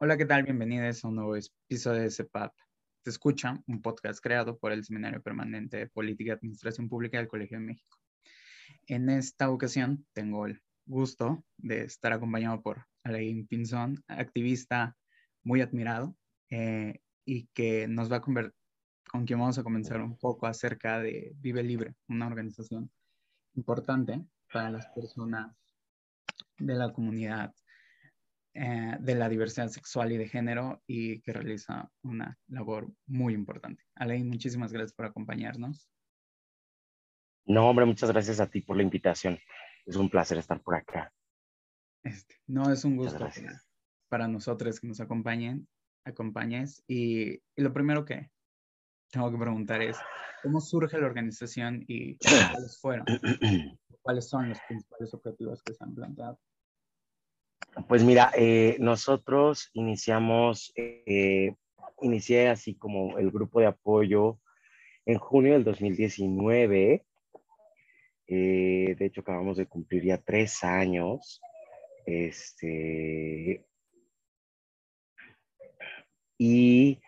Hola, ¿qué tal? Bienvenidos a un nuevo episodio de CEPAP. Se escucha un podcast creado por el Seminario Permanente de Política y Administración Pública del Colegio de México. En esta ocasión tengo el gusto de estar acompañado por Alain Pinzón, activista muy admirado eh, y que nos va a convertir con quien vamos a comenzar un poco acerca de Vive Libre, una organización importante para las personas de la comunidad eh, de la diversidad sexual y de género y que realiza una labor muy importante. Alain, muchísimas gracias por acompañarnos. No, hombre, muchas gracias a ti por la invitación. Es un placer estar por acá. Este, no, es un gusto para, nosotros que nos acompañen, acompañes. Y, y, lo primero que tengo que preguntar es, ¿cómo surge la organización y cuáles fueron? ¿Cuáles son los principales objetivos que se han planteado? Pues mira, eh, nosotros iniciamos, eh, inicié así como el grupo de apoyo en junio del 2019. Eh, de hecho, acabamos de cumplir ya tres años. Este, y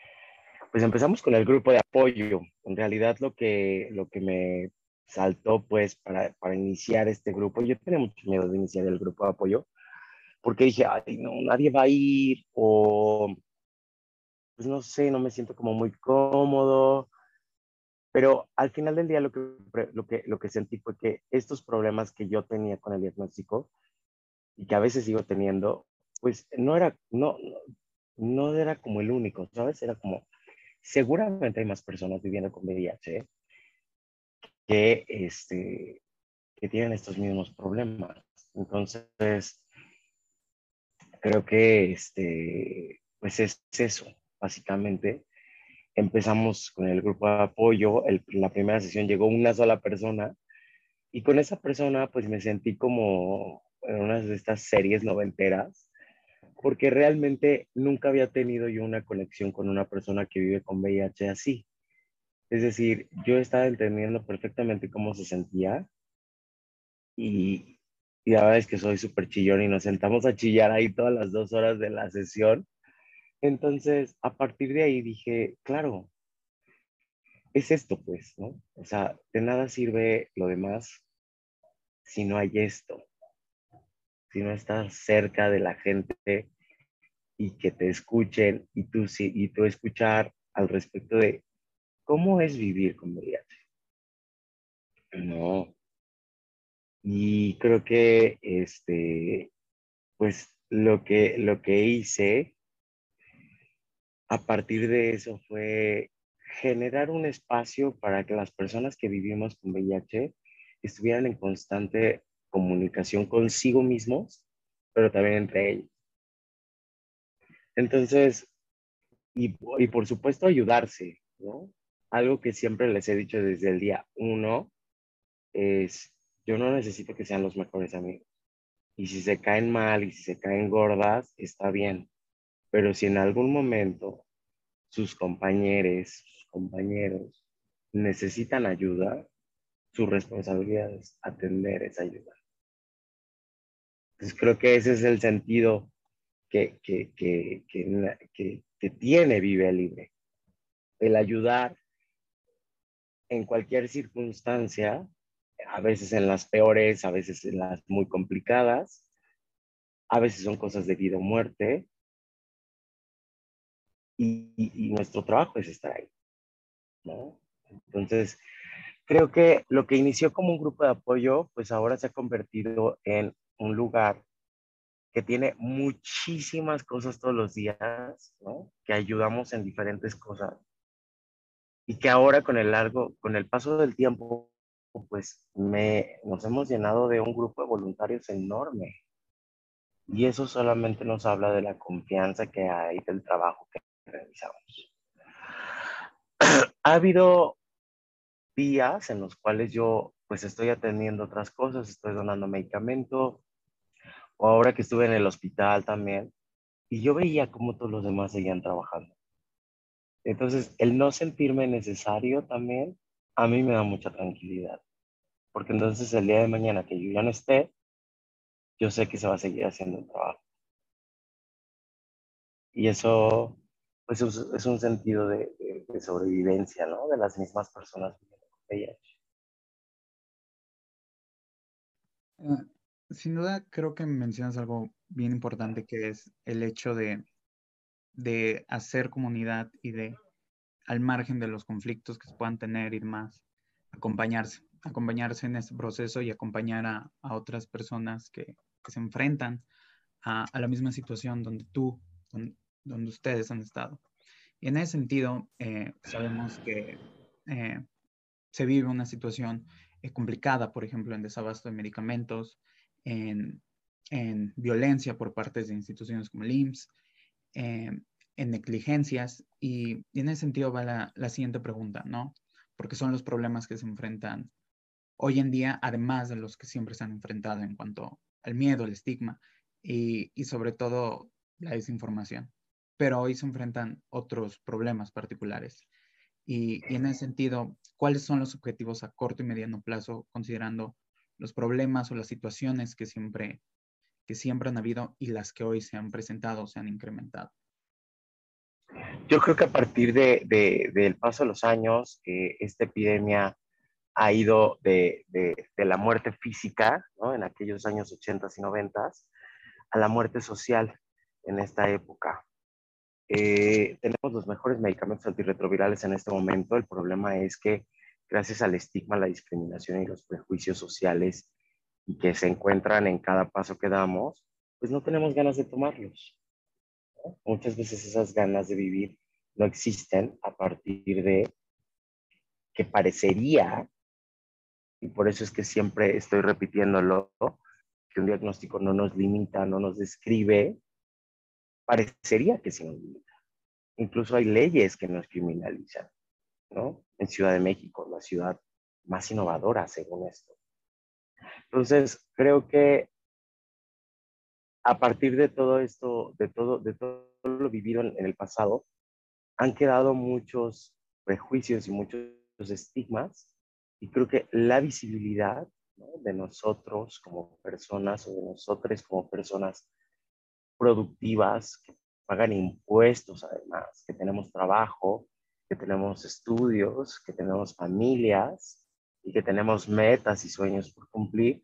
pues empezamos con el grupo de apoyo. En realidad lo que, lo que me saltó pues para, para iniciar este grupo, yo tenía mucho miedo de iniciar el grupo de apoyo, porque dije, ay, no, nadie va a ir o, pues no sé, no me siento como muy cómodo. Pero al final del día lo que, lo que, lo que sentí fue que estos problemas que yo tenía con el diagnóstico y que a veces sigo teniendo, pues no era, no, no era como el único, ¿sabes? Era como, seguramente hay más personas viviendo con VIH que, este, que tienen estos mismos problemas. Entonces, creo que este, pues es eso, básicamente. Empezamos con el grupo de apoyo, el, la primera sesión llegó una sola persona y con esa persona pues me sentí como en una de estas series noventeras, porque realmente nunca había tenido yo una conexión con una persona que vive con VIH así. Es decir, yo estaba entendiendo perfectamente cómo se sentía y, y la verdad es que soy súper chillón y nos sentamos a chillar ahí todas las dos horas de la sesión. Entonces, a partir de ahí dije, claro, es esto pues, ¿no? O sea, de nada sirve lo demás si no hay esto, si no estás cerca de la gente y que te escuchen y tú, y tú escuchar al respecto de cómo es vivir con VIH. No, y creo que, este, pues lo que, lo que hice a partir de eso fue generar un espacio para que las personas que vivimos con VIH estuvieran en constante comunicación consigo mismos, pero también entre ellos. Entonces, y, y por supuesto ayudarse, ¿no? Algo que siempre les he dicho desde el día uno es yo no necesito que sean los mejores amigos. Y si se caen mal y si se caen gordas, está bien. Pero si en algún momento sus compañeros, sus compañeros necesitan ayuda, su responsabilidad es atender esa ayuda. Entonces creo que ese es el sentido que, que, que, que tiene Vive Libre. El ayudar en cualquier circunstancia a veces en las peores, a veces en las muy complicadas, a veces son cosas de vida o muerte. Y, nuestro trabajo es estar ahí. ¿no? Entonces, creo que lo que inició como un grupo de apoyo, pues ahora se ha convertido en un lugar que tiene muchísimas cosas todos los días, ¿no? que ayudamos en diferentes cosas y que ahora con el largo, con el paso del tiempo, pues me, nos hemos llenado de un grupo de voluntarios enorme. Y eso solamente nos habla de la confianza que hay del trabajo que realizamos. ha habido días en los cuales yo pues estoy atendiendo otras cosas, estoy donando medicamento, o ahora que estuve en el hospital también, y yo veía cómo todos los demás seguían trabajando. Entonces, el no sentirme necesario también a mí me da mucha tranquilidad. Porque entonces el día de mañana que yo ya no esté, yo sé que se va a seguir haciendo el trabajo. Y eso pues, es, un sentido de, sobrevivencia, ¿no? De las mismas personas con VIH. Ah, sin duda, creo que mencionas algo bien importante que es el hecho de, de hacer comunidad y de, al margen de los conflictos que se puedan tener y demás, acompañarse, acompañarse en este proceso y acompañar a, otras personas que, se enfrentan a, la misma situación donde tú, donde, ustedes han estado. Y en ese sentido, eh, sabemos que eh, se vive una situación eh, complicada, por ejemplo, en desabasto de medicamentos, en, en violencia por parte de instituciones como el IMSS, en negligencias, y, y, en ese sentido va la, siguiente pregunta, ¿no? Porque son los problemas que se enfrentan hoy en día, además de los que siempre se han enfrentado en cuanto al miedo, el estigma y, y sobre todo la desinformación. Pero hoy se enfrentan otros problemas particulares. Y, y, en ese sentido, ¿cuáles son los objetivos a corto y mediano plazo, considerando los problemas o las situaciones que siempre, que siempre han habido y las que hoy se han presentado o se han incrementado? Yo creo que a partir de, de, del paso de los años, eh, esta epidemia ha ido de, de la muerte física, ¿no? en aquellos años 80 y 90, a la muerte social en esta época. Eh, tenemos los mejores medicamentos antirretrovirales en este momento. El problema es que gracias al estigma, la discriminación y los prejuicios sociales y que se encuentran en cada paso que damos, pues no tenemos ganas de tomarlos. Muchas veces esas ganas de vivir no existen a partir de que parecería y por eso es que siempre estoy repitiéndolo, que un diagnóstico no nos limita, no nos describe, parecería que sí nos limita. Incluso hay leyes que nos criminalizan, ¿no? En Ciudad de México, la ciudad más innovadora según esto. Entonces, creo que a partir de todo esto, de todo, de todo lo vivido en, en el pasado, han quedado muchos prejuicios y muchos estigmas y creo que la visibilidad de nosotros como personas o de nosotros como personas productivas que pagan impuestos además, que tenemos trabajo, que tenemos estudios, que tenemos familias y que tenemos metas y sueños por cumplir.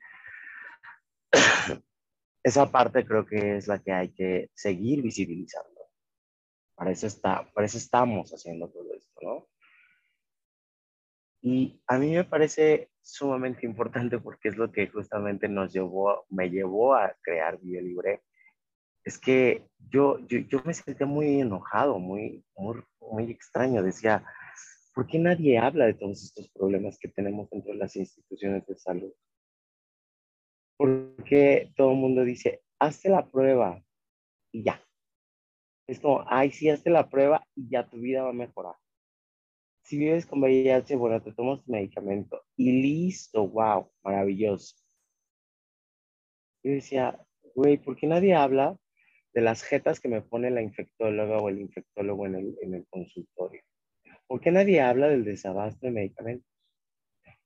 Esa parte creo que es la que hay que seguir visibilizando. Para eso, está, para eso estamos haciendo todo esto, ¿no? Y a mí me parece sumamente importante porque es lo que justamente nos llevó, me llevó a crear Video Libre. Es que yo, yo, yo me sentía muy enojado, muy, muy, muy extraño. Decía, ¿por qué nadie habla de todos estos problemas que tenemos dentro de las instituciones de salud? Porque todo el mundo dice, hazte la prueba y ya. Es como, ay, sí, hazte la prueba y ya tu vida va a mejorar si vives con VIH, bueno, te tomas tu medicamento y listo, wow, maravilloso. Yo decía, güey, ¿por qué nadie habla de las jetas que me pone la infectóloga o el infectólogo en el, en el consultorio? ¿Por qué nadie habla del desabasto de medicamentos?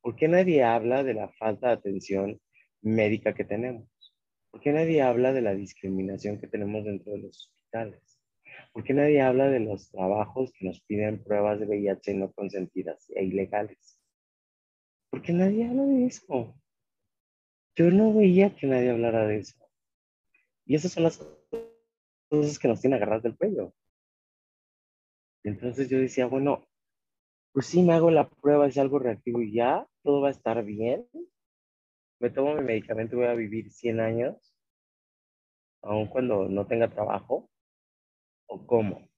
¿Por qué nadie habla de la falta de atención médica que tenemos? ¿Por qué nadie habla de la discriminación que tenemos dentro de los hospitales? ¿Por qué nadie habla de los trabajos que nos piden pruebas de VIH no consentidas e ilegales? ¿Por qué nadie habla de eso? Yo no veía que nadie hablara de eso. Y esas son las cosas que nos tienen agarradas del cuello. Entonces yo decía, bueno, pues sí me hago la prueba, es algo reactivo y ya, todo va a estar bien. Me tomo mi medicamento y voy a vivir 100 años, aun cuando no tenga trabajo o cómo.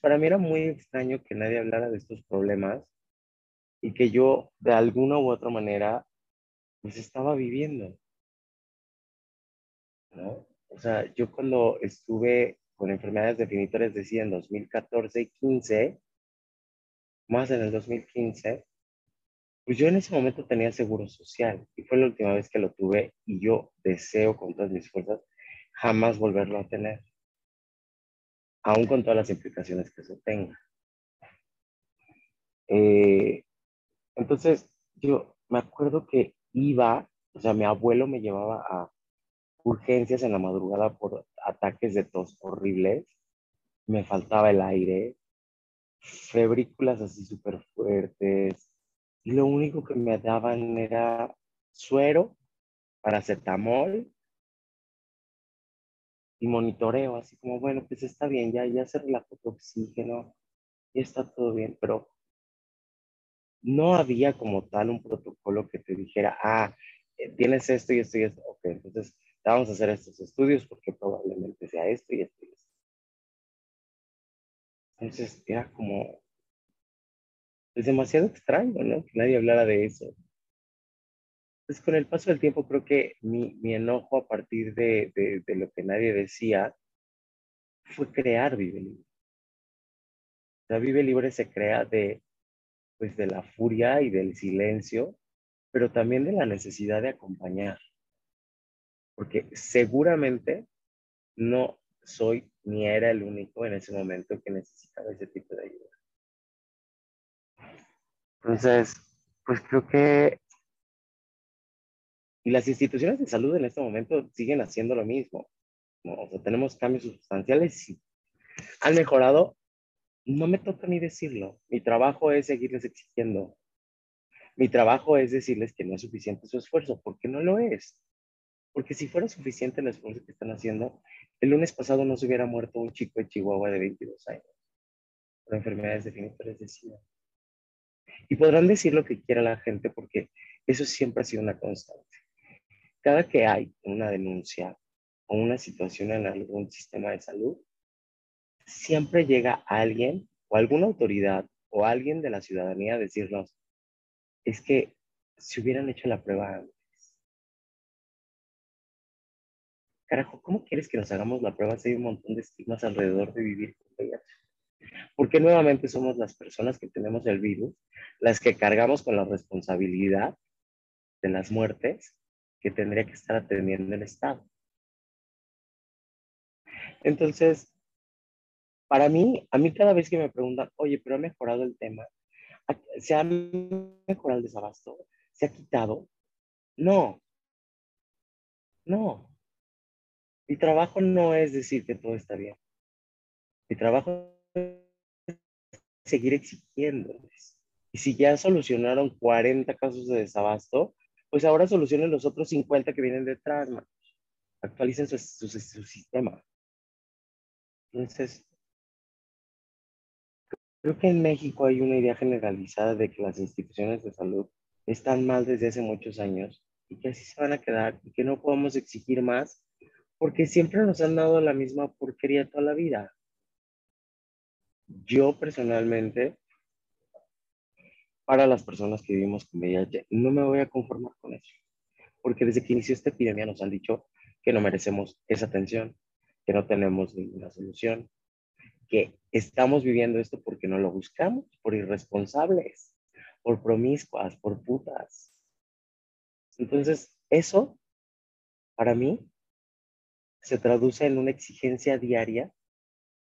para mí era muy extraño que nadie hablara de estos problemas y que yo de alguna u otra manera pues estaba viviendo. ¿No? O sea, yo cuando estuve con enfermedades definitorias, decía en 2014 y 15, más en el 2015, pues yo en ese momento tenía seguro social y fue la última vez que lo tuve y yo deseo con todas mis fuerzas jamás volverlo a tener aún con todas las implicaciones que eso tenga. Eh, entonces, yo me acuerdo que iba, o sea, mi abuelo me llevaba a urgencias en la madrugada por ataques de tos horribles, me faltaba el aire, febrículas así súper fuertes, y lo único que me daban era suero, paracetamol y monitoreo, así como, bueno, pues está bien, ya, ya se relajó tu oxígeno, ya está todo bien, pero no había como tal un protocolo que te dijera, ah, eh, tienes esto y esto y esto, ok, entonces vamos a hacer estos estudios porque probablemente sea esto y esto y esto. Entonces era como, pues, demasiado extraño, ¿no? Que nadie hablara de eso. Pues con el paso del tiempo creo que mi, mi enojo a partir de, de, de, lo que nadie decía fue crear Vive Libre. La Vive Libre se crea de, pues de la furia y del silencio, pero también de la necesidad de acompañar. Porque seguramente no soy ni era el único en ese momento que necesitaba ese tipo de ayuda. Entonces, pues creo que las instituciones de salud en este momento siguen haciendo lo mismo. Tenemos cambios sustanciales y han mejorado. No me toca ni decirlo. Mi trabajo es seguirles exigiendo. Mi trabajo es decirles que no es suficiente su esfuerzo, porque no lo es. Porque si fuera suficiente el esfuerzo que están haciendo, el lunes pasado no se hubiera muerto un chico de Chihuahua de 22 años por enfermedades definitorias de SIDA. Y podrán decir lo que quiera la gente porque eso siempre ha sido una constante cada que hay una denuncia o una situación en algún sistema de salud, siempre llega alguien o alguna autoridad o alguien de la ciudadanía a decirnos, es que si hubieran hecho la prueba antes. Carajo, ¿cómo quieres que nos hagamos la prueba si hay un montón de estigmas alrededor de vivir con VIH? Porque nuevamente somos las personas que tenemos el virus, las que cargamos con la responsabilidad de las muertes que tendría que estar atendiendo el Estado. Entonces, para mí, a mí cada vez que me preguntan, oye, pero ha mejorado el tema, ¿se ha mejorado el desabasto? ¿Se ha quitado? No, no. Mi trabajo no es decir que todo está bien. Mi trabajo seguir exigiéndoles. Y si ya solucionaron 40 casos de desabasto, pues ahora solucionen los otros 50 que vienen detrás, actualicen su, su, sistema. Entonces, creo que en México hay una idea generalizada de que las instituciones de salud están mal desde hace muchos años y que así se van a quedar y que no podemos exigir más porque siempre nos han dado la misma porquería toda la vida. Yo personalmente para las personas que vivimos con VIH. No me voy a conformar con eso, porque desde que inició esta epidemia nos han dicho que no merecemos esa atención, que no tenemos ninguna solución, que estamos viviendo esto porque no lo buscamos, por irresponsables, por promiscuas, por putas. Entonces, eso, para mí, se traduce en una exigencia diaria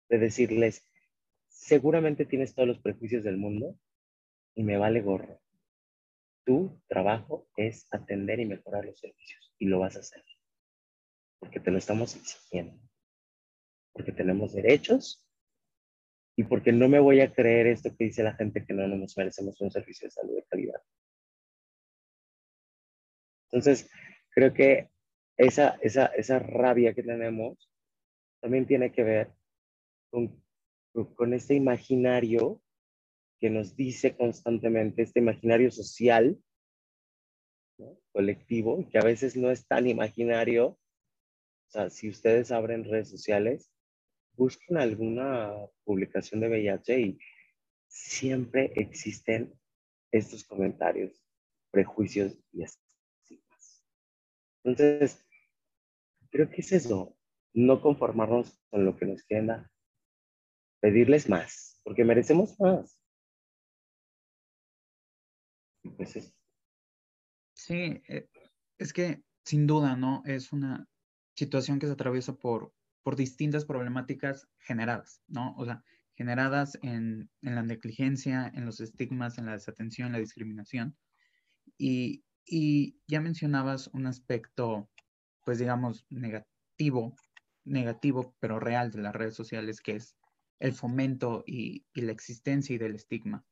de decirles, seguramente tienes todos los prejuicios del mundo, y me vale gorro. Tu trabajo es atender y mejorar los servicios y lo vas a hacer. Porque te lo estamos exigiendo. Porque tenemos derechos y porque no me voy a creer esto que dice la gente que no nos merecemos un servicio de salud de calidad. Entonces, creo que esa, esa, esa rabia que tenemos también tiene que ver con, con este imaginario que nos dice constantemente este imaginario social, colectivo, que a veces no es tan imaginario. O sea, si ustedes abren redes sociales, busquen alguna publicación de VIH y siempre existen estos comentarios, prejuicios y estigmas. Entonces, creo que es eso, no conformarnos con lo que nos queda, pedirles más, porque merecemos más. Pues sí, eh, es que sin duda, ¿no? Es una situación que se atraviesa por, por distintas problemáticas generadas, ¿no? O sea, generadas en, en, la negligencia, en los estigmas, en la desatención, en la discriminación. Y, y ya mencionabas un aspecto pues digamos, negativo, negativo, pero real de las redes sociales, que es el fomento y, la existencia y del estigma.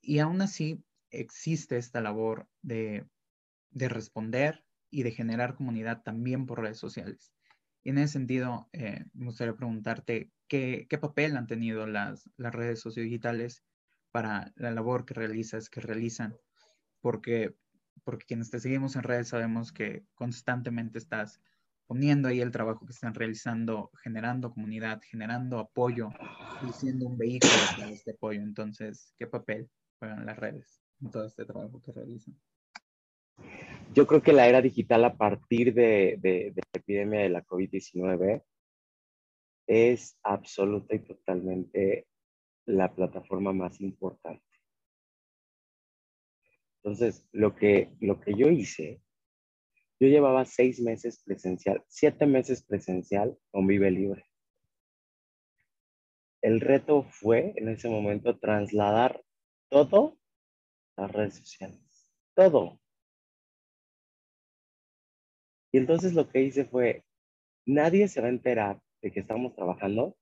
Y aún así existe esta labor de, de responder y de generar comunidad también por redes sociales. Y en ese sentido, eh, me gustaría preguntarte ¿qué, qué, papel han tenido las, las redes sociodigitales para la labor que realizas, que realizan, porque, porque quienes te seguimos en redes sabemos que constantemente estás poniendo ahí el trabajo que están realizando, generando comunidad, generando apoyo y siendo un vehículo para este apoyo. Entonces, ¿qué papel juegan las redes en todo este trabajo que realizan? Yo creo que la era digital a partir de, de, de la epidemia de la COVID-19 es absoluta y totalmente la plataforma más importante. Entonces, lo que, lo que yo hice, yo llevaba seis meses presencial, siete meses presencial con Vive Libre. El reto fue en ese momento trasladar todo a redes sociales. Todo. Y entonces lo que hice fue, nadie se va a enterar de que estamos trabajando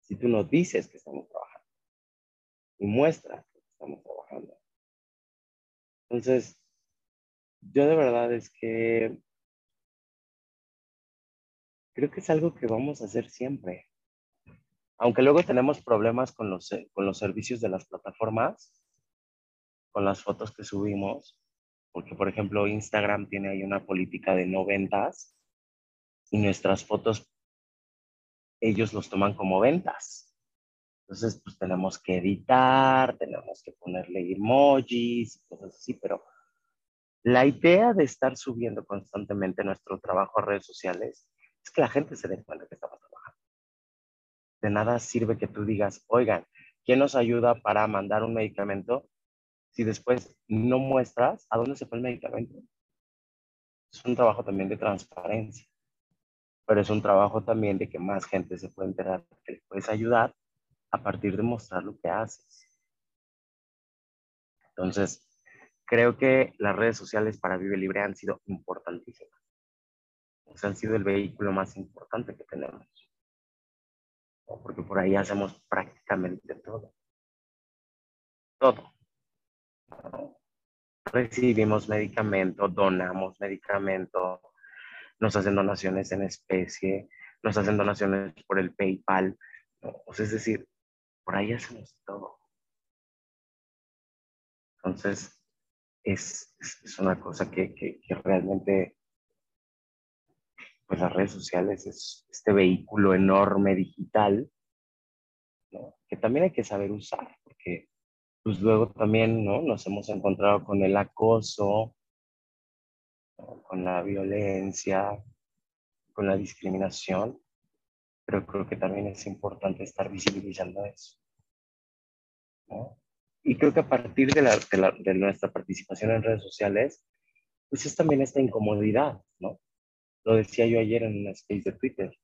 si tú no dices que estamos trabajando y muestras que estamos trabajando. Entonces, yo de verdad es que creo que es algo que vamos a hacer siempre. Aunque luego tenemos problemas con los, con los servicios de las plataformas, con las fotos que subimos, porque por ejemplo Instagram tiene ahí una política de no ventas y nuestras fotos ellos los toman como ventas. Entonces, pues tenemos que editar, tenemos que ponerle emojis y cosas así, pero la idea de estar subiendo constantemente nuestro trabajo a redes sociales es que la gente se dé cuenta que estamos trabajando. De nada sirve que tú digas, oigan, ¿quién nos ayuda para mandar un medicamento? si después no muestras a dónde se fue el medicamento. Es un trabajo también de transparencia, pero es un trabajo también de que más gente se puede enterar, que le puedes ayudar a partir de mostrar lo que haces. Entonces, creo que las redes sociales para Vive Libre han sido importantísimas. O sea, han sido el vehículo más importante que tenemos. Porque por ahí hacemos prácticamente todo. Todo recibimos medicamento, donamos medicamento, nos hacen donaciones en especie, nos hacen donaciones por el PayPal. es decir, por ahí hacemos todo. Entonces, es, una cosa que, que, realmente, pues las redes sociales es este vehículo enorme digital, que también hay que saber usar, porque pues luego también, ¿no? Nos hemos encontrado con el acoso, con la violencia, con la discriminación, pero creo que también es importante estar visibilizando eso. ¿no? Y creo que a partir de, la, de, la, de, nuestra participación en redes sociales, pues es también esta incomodidad, ¿no? Lo decía yo ayer en una space de Twitter.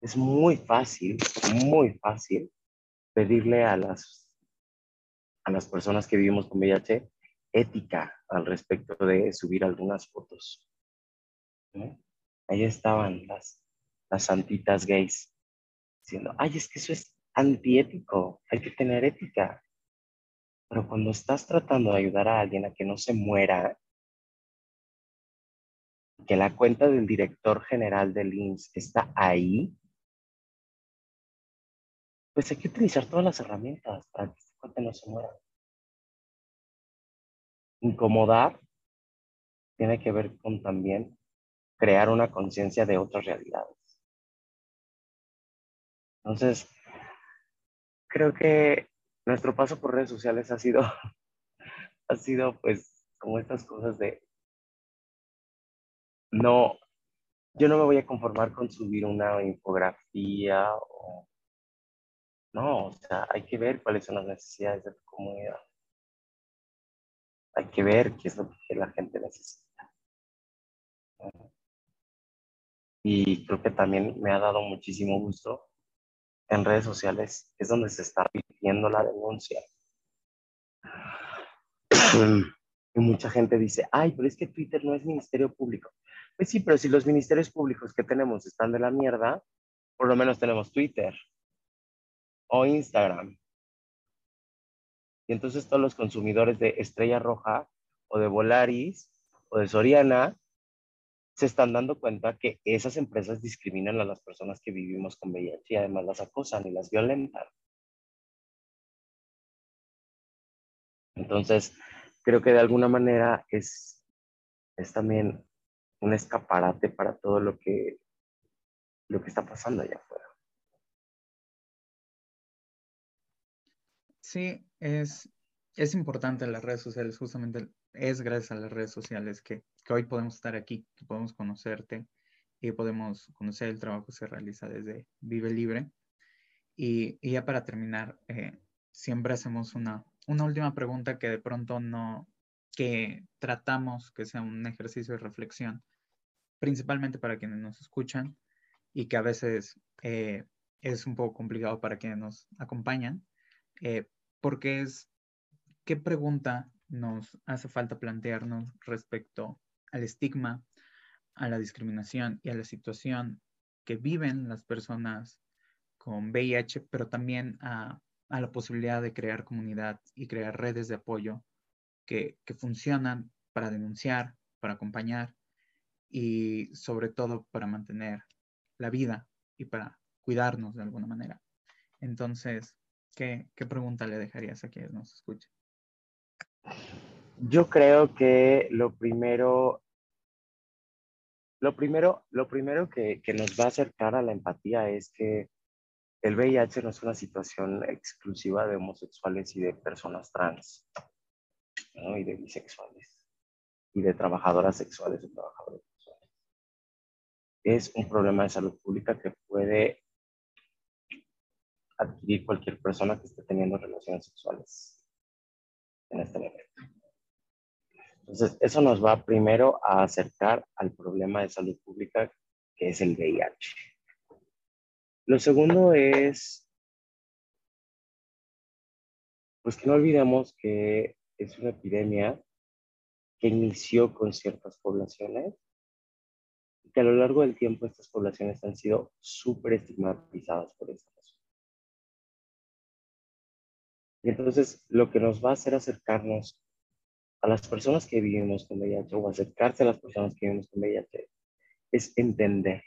Es muy fácil, muy fácil pedirle a las a las personas que vivimos con VIH ética al respecto de subir algunas fotos. Ahí estaban las, las santitas gays diciendo, ay, es que eso es antiético, hay que tener ética. Pero cuando estás tratando de ayudar a alguien a que no se muera, que la cuenta del director general del IMSS está ahí, pues hay que utilizar todas las herramientas para que que no se muera. Incomodar tiene que ver con también crear una conciencia de otras realidades. Entonces, creo que nuestro paso por redes sociales ha sido, ha sido pues como estas cosas de, no, yo no me voy a conformar con subir una infografía o no, o sea, hay que ver cuáles son las necesidades de tu comunidad. Hay que ver qué es lo que la gente necesita. Y creo que también me ha dado muchísimo gusto en redes sociales, es donde se está viviendo la denuncia. Y mucha gente dice, ay, pero es que Twitter no es ministerio público. Pues sí, pero si los ministerios públicos que tenemos están de la mierda, por lo menos tenemos Twitter o Instagram. Y entonces todos los consumidores de Estrella Roja o de Volaris o de Soriana se están dando cuenta que esas empresas discriminan a las personas que vivimos con VIH y además las acosan y las violentan. Entonces, creo que de alguna manera es, es también un escaparate para todo lo que, lo que está pasando allá afuera. Sí, es, es importante las redes sociales, justamente es gracias a las redes sociales que, hoy podemos estar aquí, que podemos conocerte y podemos conocer el trabajo que se realiza desde Vive Libre. Y, ya para terminar, eh, siempre hacemos una, una última pregunta que de pronto no, que tratamos que sea un ejercicio de reflexión, principalmente para quienes nos escuchan y que a veces eh, es un poco complicado para quienes nos acompañan, eh, porque es, ¿qué pregunta nos hace falta plantearnos respecto al estigma, a la discriminación y a la situación que viven las personas con VIH, pero también a, la posibilidad de crear comunidad y crear redes de apoyo que, funcionan para denunciar, para acompañar y sobre todo para mantener la vida y para cuidarnos de alguna manera. Entonces, ¿qué, qué pregunta le dejarías a quienes nos escuchan? Yo creo que lo primero, lo primero, lo primero que, nos va a acercar a la empatía es que el VIH no es una situación exclusiva de homosexuales y de personas trans, y de bisexuales, y de trabajadoras sexuales o trabajadores sexuales. Es un problema de salud pública que puede adquirir cualquier persona que esté teniendo relaciones sexuales en este momento. Entonces, eso nos va primero a acercar al problema de salud pública que es el VIH. Lo segundo es, pues que no olvidemos que es una epidemia que inició con ciertas poblaciones y que a lo largo del tiempo estas poblaciones han sido súper estigmatizadas por esta Y entonces lo que nos va a hacer acercarnos a las personas que vivimos con VIH o acercarse a las personas que vivimos con VIH es entender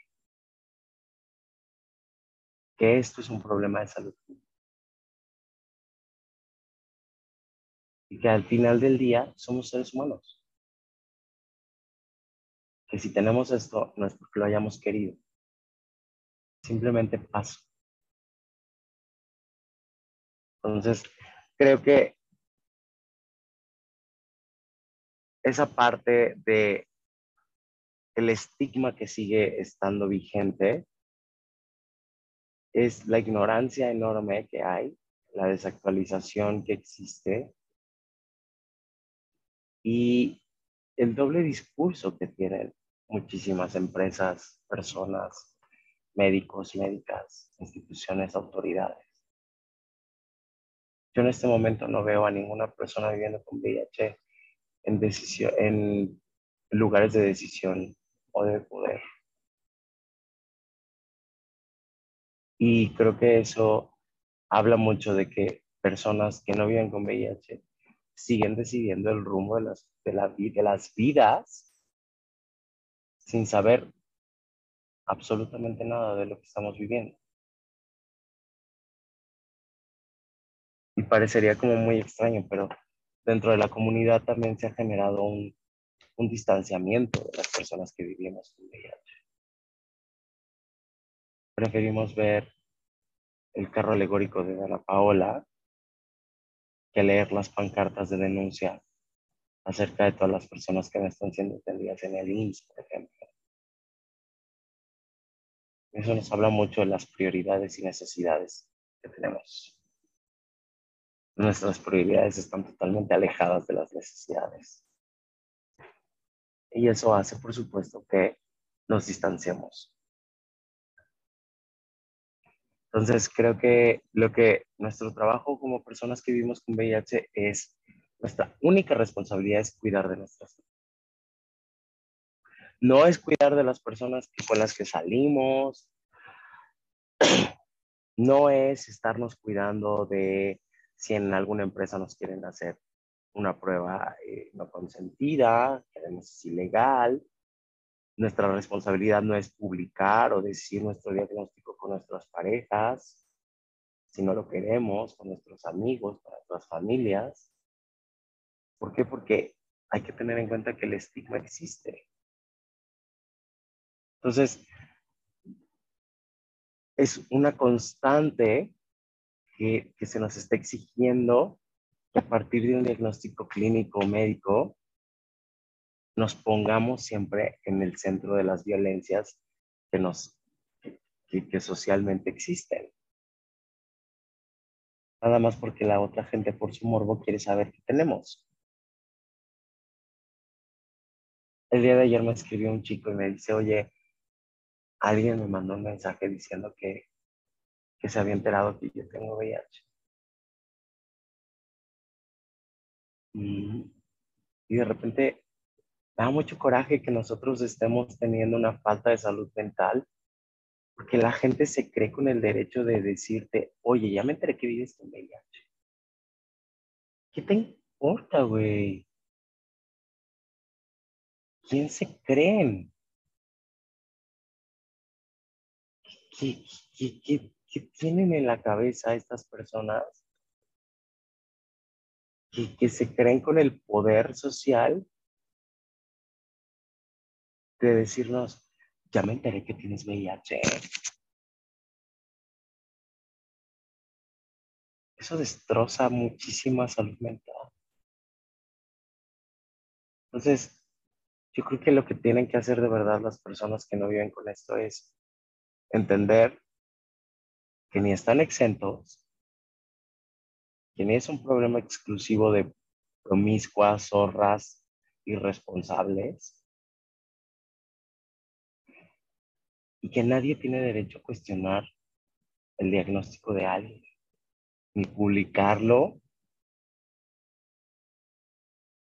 que esto es un problema de salud y que al final del día somos seres humanos. Que si tenemos esto no es porque lo hayamos querido, simplemente pasa. Entonces, creo que esa parte de el estigma que sigue estando vigente es la ignorancia enorme que hay, la desactualización que existe y el doble discurso que tienen muchísimas empresas, personas, médicos, médicas, instituciones, autoridades. Yo en este momento no veo a ninguna persona viviendo con VIH en, en lugares de decisión o de poder. Y creo que eso habla mucho de que personas que no viven con VIH siguen decidiendo el rumbo de las vidas sin saber absolutamente nada de lo que estamos viviendo. Y parecería como muy extraño, pero dentro de la comunidad también se ha generado un, distanciamiento de las personas que vivimos con VIH. Preferimos ver el carro alegórico de Ana Paola que leer las pancartas de denuncia acerca de todas las personas que no están siendo atendidas en el INS, por ejemplo. Eso nos habla mucho de las prioridades y necesidades que tenemos nuestras prioridades están totalmente alejadas de las necesidades. Y eso hace, por supuesto, que nos distanciemos. Entonces, creo que lo que nuestro trabajo como personas que vivimos con VIH es Nuestra única responsabilidad es cuidar de nuestras no es cuidar de las personas con las que salimos, no es estarnos cuidando de si en alguna empresa nos quieren hacer una prueba eh, no consentida, que es ilegal. Nuestra responsabilidad no es publicar o decir nuestro diagnóstico con nuestras parejas, si no lo queremos, con nuestros amigos, con nuestras familias. ¿Por qué? Porque hay que tener en cuenta que el estigma existe. Entonces, es una constante que, se nos está exigiendo que a partir de un diagnóstico clínico médico nos pongamos siempre en el centro de las violencias que, nos, que socialmente existen. Nada más porque la otra gente por su morbo quiere saber qué tenemos. El día de ayer me escribió un chico y me dice, oye, alguien me mandó un mensaje diciendo que, se había enterado que yo tengo VIH. Y, de repente da mucho coraje que nosotros estemos teniendo una falta de salud mental, porque la gente se cree con el derecho de decirte, oye, ya me enteré que vives con VIH. ¿Qué te importa, güey? ¿Quién se creen? ¿Qué, tienen en la cabeza estas personas que, que se creen con el poder social de decirnos, ya me enteré que tienes VIH. Eso destroza muchísima salud mental. Entonces, yo creo que lo que tienen que hacer de verdad las personas que no viven con esto es entender que ni están exentos, que ni es un problema exclusivo de promiscuas, zorras, irresponsables, y que nadie tiene derecho a cuestionar el diagnóstico de alguien, ni publicarlo,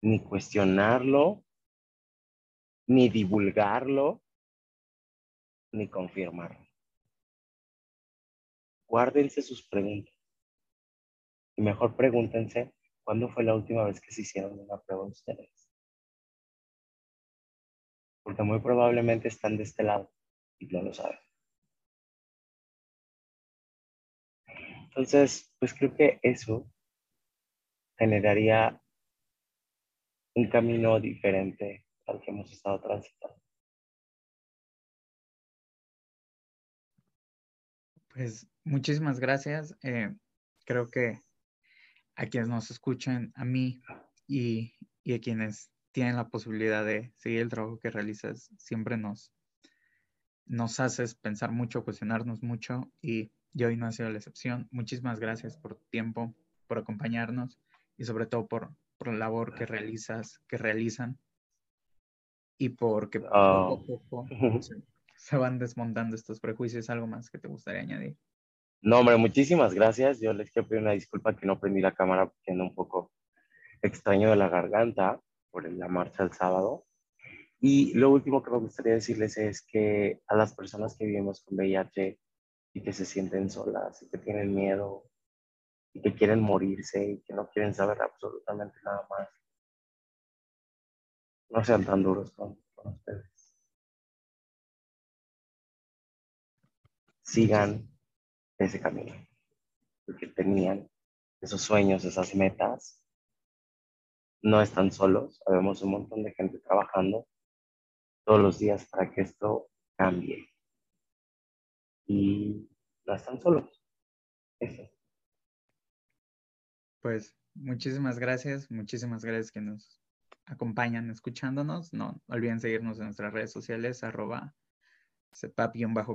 ni cuestionarlo, ni divulgarlo, ni confirmarlo guárdense sus preguntas. Y mejor pregúntense cuándo fue la última vez que se hicieron una prueba ustedes. Porque muy probablemente están de este lado y no lo saben. Entonces, pues creo que eso generaría un camino diferente al que hemos estado transitando. Pues muchísimas gracias. Eh, creo que a quienes nos escuchan, a mí y, a quienes tienen la posibilidad de seguir el trabajo que realizas, siempre nos, nos haces pensar mucho, cuestionarnos mucho y, hoy no ha sido la excepción. Muchísimas gracias por tu tiempo, por acompañarnos y sobre todo por, por la labor que realizas, que realizan y porque poco a ah. poco se van desmontando estos prejuicios. ¿Algo más que te gustaría añadir? No, hombre, muchísimas gracias. Yo les quiero pedir una disculpa que no prendí la cámara porque ando un poco extraño de la garganta por la marcha el sábado. Y lo último que me gustaría decirles es que a las personas que vivimos con VIH y que se sienten solas y que tienen miedo y que quieren morirse y que no quieren saber absolutamente nada más, no sean tan duros con ustedes. sigan ese camino, porque tenían esos sueños, esas metas. No están solos, habemos un montón de gente trabajando todos los días para que esto cambie. Y no están solos. Eso. Pues muchísimas gracias, muchísimas gracias que nos acompañan escuchándonos. No olviden seguirnos en nuestras redes sociales, arroba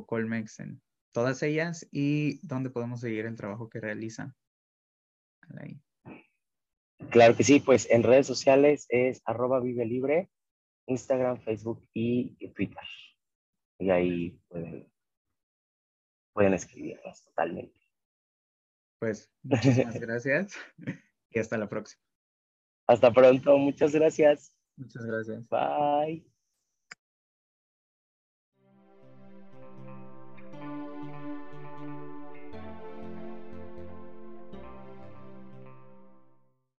colmex en todas ellas y dónde podemos seguir el trabajo que realizan. Claro que sí, pues en redes sociales es arroba vive libre, Instagram, Facebook y Twitter. Y ahí pueden, pueden escribirnos totalmente. Pues muchísimas gracias y hasta la próxima. Hasta pronto, muchas gracias. Muchas gracias. Bye.